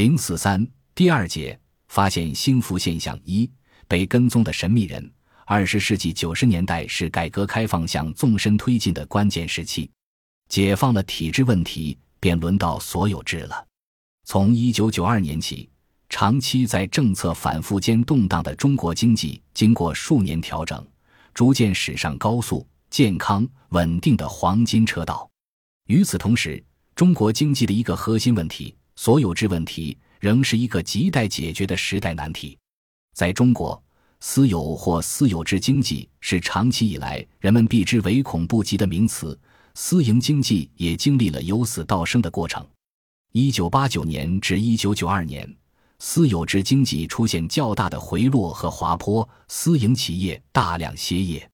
零四三第二节发现兴福现象一被跟踪的神秘人。二十世纪九十年代是改革开放向纵深推进的关键时期，解放了体制问题，便轮到所有制了。从一九九二年起，长期在政策反复间动荡的中国经济，经过数年调整，逐渐驶上高速、健康、稳定的黄金车道。与此同时，中国经济的一个核心问题——所有制问题，仍是一个亟待解决的时代难题。在中国。私有或私有制经济是长期以来人们避之唯恐不及的名词，私营经济也经历了由死到生的过程。一九八九年至一九九二年，私有制经济出现较大的回落和滑坡，私营企业大量歇业。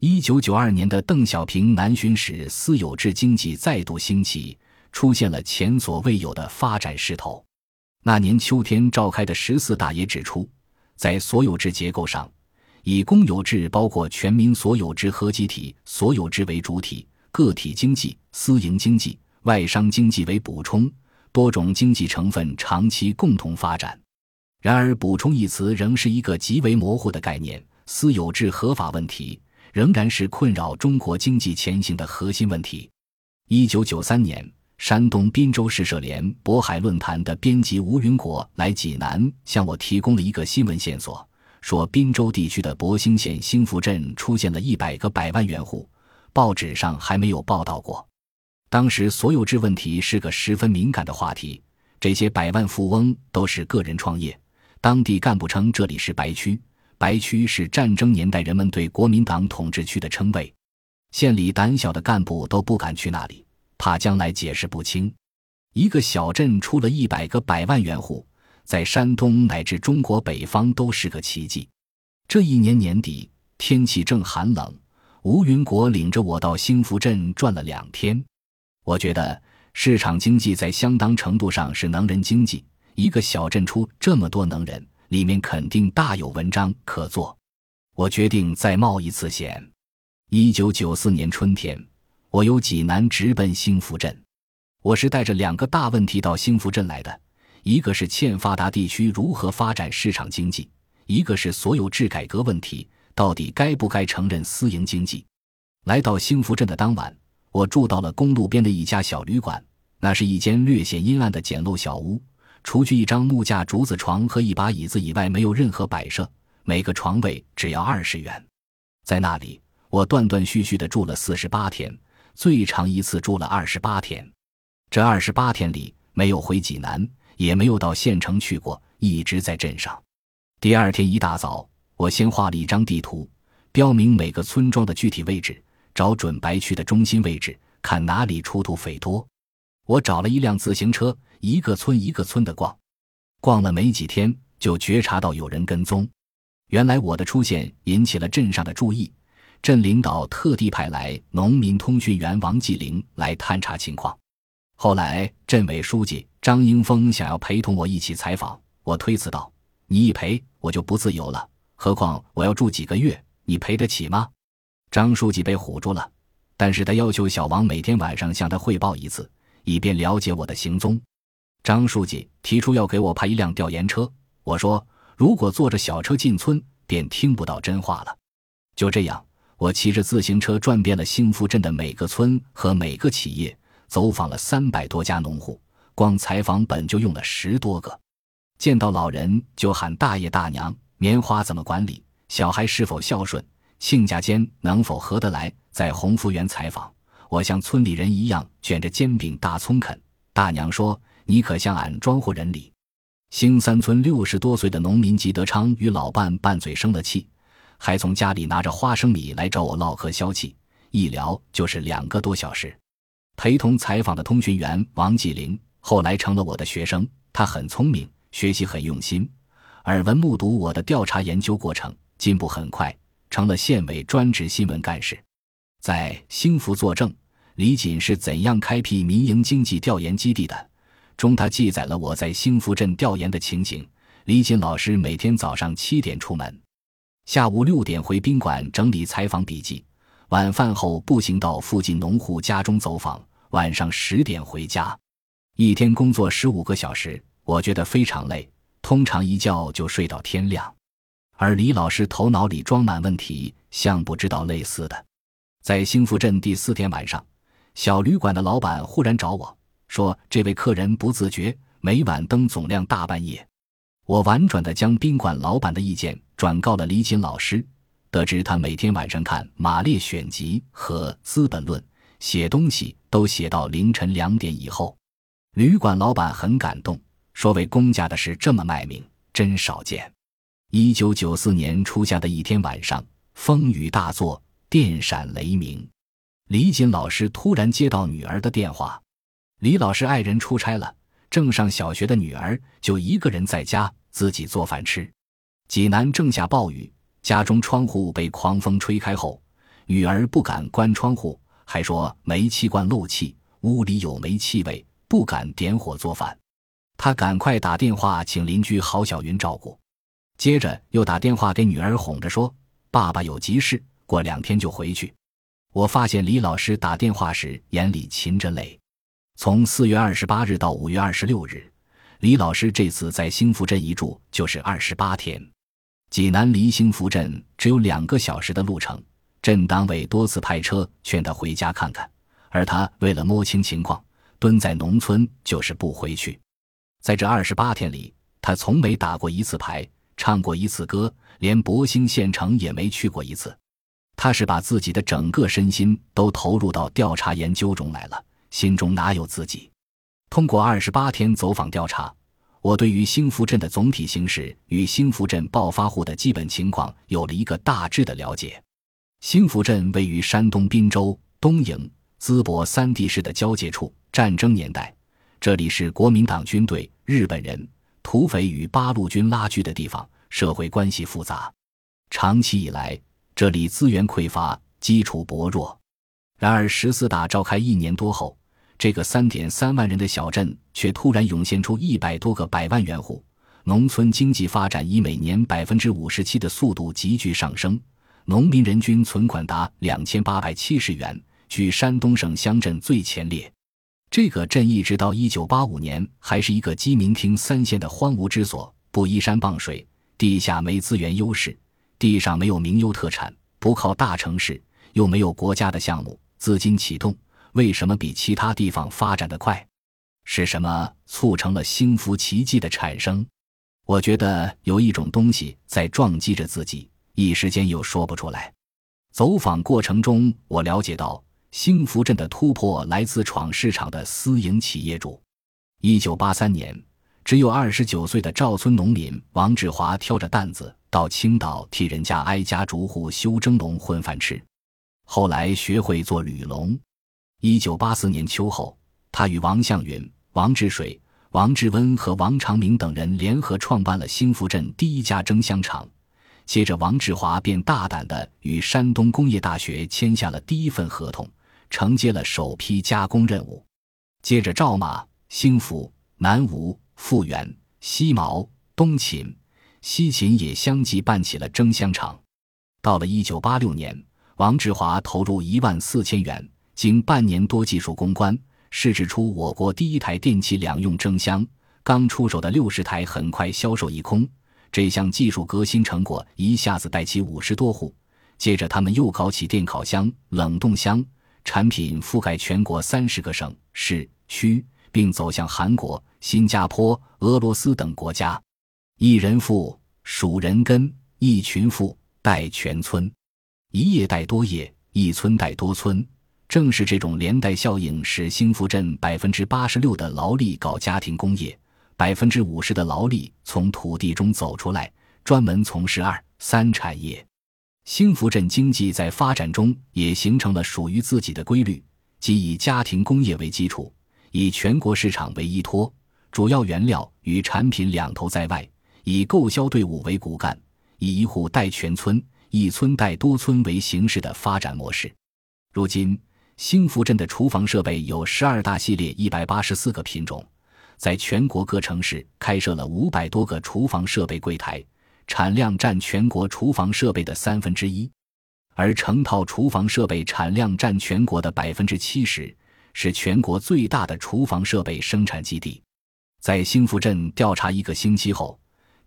一九九二年的邓小平南巡时，私有制经济再度兴起，出现了前所未有的发展势头。那年秋天召开的十四大也指出。在所有制结构上，以公有制包括全民所有制和集体所有制为主体，个体经济、私营经济、外商经济为补充，多种经济成分长期共同发展。然而，“补充”一词仍是一个极为模糊的概念，私有制合法问题仍然是困扰中国经济前行的核心问题。一九九三年。山东滨州市社联渤海论坛的编辑吴云国来济南，向我提供了一个新闻线索，说滨州地区的博兴县兴福镇出现了一百个百万元户，报纸上还没有报道过。当时所有制问题是个十分敏感的话题，这些百万富翁都是个人创业，当地干部称这里是白区，白区是战争年代人们对国民党统治区的称谓，县里胆小的干部都不敢去那里。怕将来解释不清，一个小镇出了一百个百万元户，在山东乃至中国北方都是个奇迹。这一年年底，天气正寒冷，吴云国领着我到兴福镇转了两天。我觉得市场经济在相当程度上是能人经济，一个小镇出这么多能人，里面肯定大有文章可做。我决定再冒一次险。一九九四年春天。我由济南直奔兴福镇，我是带着两个大问题到兴福镇来的，一个是欠发达地区如何发展市场经济，一个是所有制改革问题，到底该不该承认私营经济。来到兴福镇的当晚，我住到了公路边的一家小旅馆，那是一间略显阴暗的简陋小屋，除去一张木架竹子床和一把椅子以外，没有任何摆设，每个床位只要二十元。在那里，我断断续续地住了四十八天。最长一次住了二十八天，这二十八天里没有回济南，也没有到县城去过，一直在镇上。第二天一大早，我先画了一张地图，标明每个村庄的具体位置，找准白区的中心位置，看哪里出土匪多。我找了一辆自行车，一个村一个村的逛，逛了没几天，就觉察到有人跟踪。原来我的出现引起了镇上的注意。镇领导特地派来农民通讯员王继林来探查情况。后来，镇委书记张英峰想要陪同我一起采访，我推辞道：“你一陪，我就不自由了。何况我要住几个月，你赔得起吗？”张书记被唬住了，但是他要求小王每天晚上向他汇报一次，以便了解我的行踪。张书记提出要给我派一辆调研车，我说：“如果坐着小车进村，便听不到真话了。”就这样。我骑着自行车转遍了兴福镇的每个村和每个企业，走访了三百多家农户，光采访本就用了十多个。见到老人就喊大爷大娘，棉花怎么管理，小孩是否孝顺，亲家间能否合得来。在鸿福园采访，我像村里人一样卷着煎饼大葱啃。大娘说：“你可像俺庄户人里。”兴三村六十多岁的农民吉德昌与老伴拌嘴生了气。还从家里拿着花生米来找我唠嗑消气，一聊就是两个多小时。陪同采访的通讯员王继林后来成了我的学生，他很聪明，学习很用心，耳闻目睹我的调查研究过程，进步很快，成了县委专职新闻干事。在兴福作证，李锦是怎样开辟民营经济调研基地的？中他记载了我在兴福镇调研的情景。李锦老师每天早上七点出门。下午六点回宾馆整理采访笔记，晚饭后步行到附近农户家中走访，晚上十点回家，一天工作十五个小时，我觉得非常累，通常一觉就睡到天亮。而李老师头脑里装满问题，像不知道类似的。在兴福镇第四天晚上，小旅馆的老板忽然找我说：“这位客人不自觉，每晚灯总亮大半夜。”我婉转地将宾馆老板的意见转告了李锦老师，得知他每天晚上看《马列选集》和《资本论》，写东西都写到凌晨两点以后。旅馆老板很感动，说：“为公家的事这么卖命，真少见。”一九九四年初夏的一天晚上，风雨大作，电闪雷鸣。李锦老师突然接到女儿的电话，李老师爱人出差了，正上小学的女儿就一个人在家自己做饭吃。济南正下暴雨，家中窗户被狂风吹开后，女儿不敢关窗户，还说煤气罐漏气，屋里有煤气味。不敢点火做饭，他赶快打电话请邻居郝小云照顾，接着又打电话给女儿哄着说：“爸爸有急事，过两天就回去。”我发现李老师打电话时眼里噙着泪。从四月二十八日到五月二十六日，李老师这次在兴福镇一住就是二十八天。济南离兴福镇只有两个小时的路程，镇党委多次派车劝他回家看看，而他为了摸清情况。蹲在农村就是不回去，在这二十八天里，他从没打过一次牌，唱过一次歌，连博兴县城也没去过一次。他是把自己的整个身心都投入到调查研究中来了，心中哪有自己？通过二十八天走访调查，我对于兴福镇的总体形势与兴福镇暴发户的基本情况有了一个大致的了解。兴福镇位于山东滨州、东营、淄博三地市的交界处。战争年代，这里是国民党军队、日本人、土匪与八路军拉锯的地方，社会关系复杂。长期以来，这里资源匮乏，基础薄弱。然而，十四大召开一年多后，这个三点三万人的小镇却突然涌现出一百多个百万元户，农村经济发展以每年百分之五十七的速度急剧上升，农民人均存款达两千八百七十元，居山东省乡镇最前列。这个镇一直到一九八五年还是一个鸡鸣厅三县的荒芜之所，不依山傍水，地下没资源优势，地上没有名优特产，不靠大城市，又没有国家的项目资金启动，为什么比其他地方发展的快？是什么促成了兴福奇迹的产生？我觉得有一种东西在撞击着自己，一时间又说不出来。走访过程中，我了解到。兴福镇的突破来自闯市场的私营企业主。一九八三年，只有二十九岁的赵村农民王志华挑着担子到青岛替人家挨家逐户修蒸笼混饭吃，后来学会做铝笼。一九八四年秋后，他与王向云、王治水、王志温和王长明等人联合创办了兴福镇第一家蒸香厂。接着，王志华便大胆地与山东工业大学签下了第一份合同。承接了首批加工任务，接着赵马、兴福、南吴、富源、西毛、东秦、西秦也相继办起了蒸香厂。到了一九八六年，王志华投入一万四千元，经半年多技术攻关，试制出我国第一台电气两用蒸箱。刚出手的六十台很快销售一空，这项技术革新成果一下子带起五十多户。接着，他们又搞起电烤箱、冷冻箱。产品覆盖全国三十个省市区，并走向韩国、新加坡、俄罗斯等国家。一人富，数人根；一群富，带全村。一业带多业，一村带多村。正是这种连带效应，使兴福镇百分之八十六的劳力搞家庭工业，百分之五十的劳力从土地中走出来，专门从事二三产业。兴福镇经济在发展中也形成了属于自己的规律，即以家庭工业为基础，以全国市场为依托，主要原料与产品两头在外，以购销队伍为骨干，以一户带全村、一村带多村为形式的发展模式。如今，兴福镇的厨房设备有十二大系列、一百八十四个品种，在全国各城市开设了五百多个厨房设备柜台。产量占全国厨房设备的三分之一，而成套厨房设备产量占全国的百分之七十，是全国最大的厨房设备生产基地。在兴福镇调查一个星期后，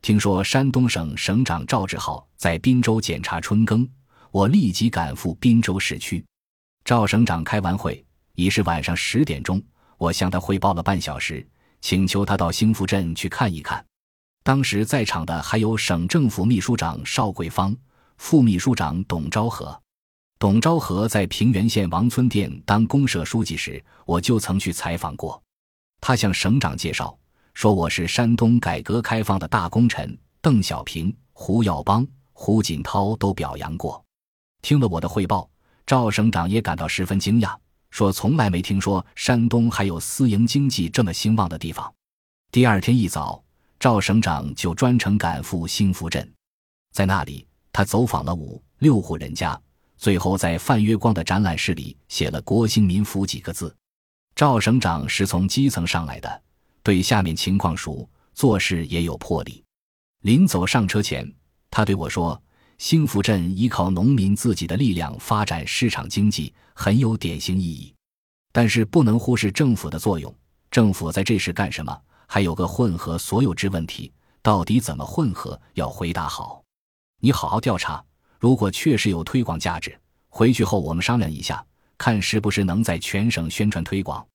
听说山东省省长赵志浩在滨州检查春耕，我立即赶赴滨州市区。赵省长开完会，已是晚上十点钟。我向他汇报了半小时，请求他到兴福镇去看一看。当时在场的还有省政府秘书长邵桂芳、副秘书长董昭和。董昭和在平原县王村店当公社书记时，我就曾去采访过。他向省长介绍说：“我是山东改革开放的大功臣，邓小平、胡耀邦、胡锦涛都表扬过。”听了我的汇报，赵省长也感到十分惊讶。说从来没听说山东还有私营经济这么兴旺的地方。第二天一早，赵省长就专程赶赴兴福镇，在那里他走访了五六户人家，最后在范月光的展览室里写了“国兴民福”几个字。赵省长是从基层上来的，对下面情况熟，做事也有魄力。临走上车前，他对我说。兴福镇依靠农民自己的力量发展市场经济，很有典型意义。但是不能忽视政府的作用。政府在这时干什么？还有个混合所有制问题，到底怎么混合？要回答好。你好好调查，如果确实有推广价值，回去后我们商量一下，看是不是能在全省宣传推广。